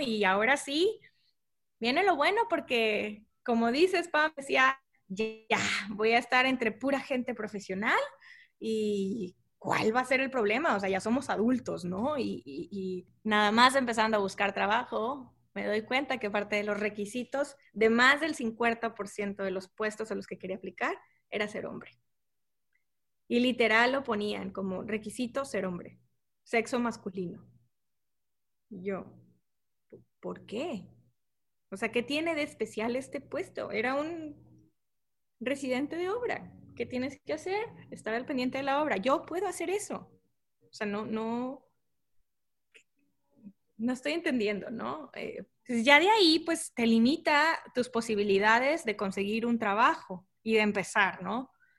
Y ahora sí, viene lo bueno porque, como dices, Pam, decía, ya, voy a estar entre pura gente profesional y ¿cuál va a ser el problema? O sea, ya somos adultos, ¿no? Y, y nada más empezando a buscar trabajo, me doy cuenta que parte de los requisitos de más del 50% de los puestos a los que quería aplicar era ser hombre. Y literal lo ponían como requisito ser hombre, sexo masculino. Yo, ¿por qué? O sea, ¿qué tiene de especial este puesto? Era un residente de obra. ¿Qué tienes que hacer? Estar al pendiente de la obra. Yo puedo hacer eso. O sea, no, no, no estoy entendiendo, ¿no? Eh, pues ya de ahí, pues te limita tus posibilidades de conseguir un trabajo y de empezar, ¿no?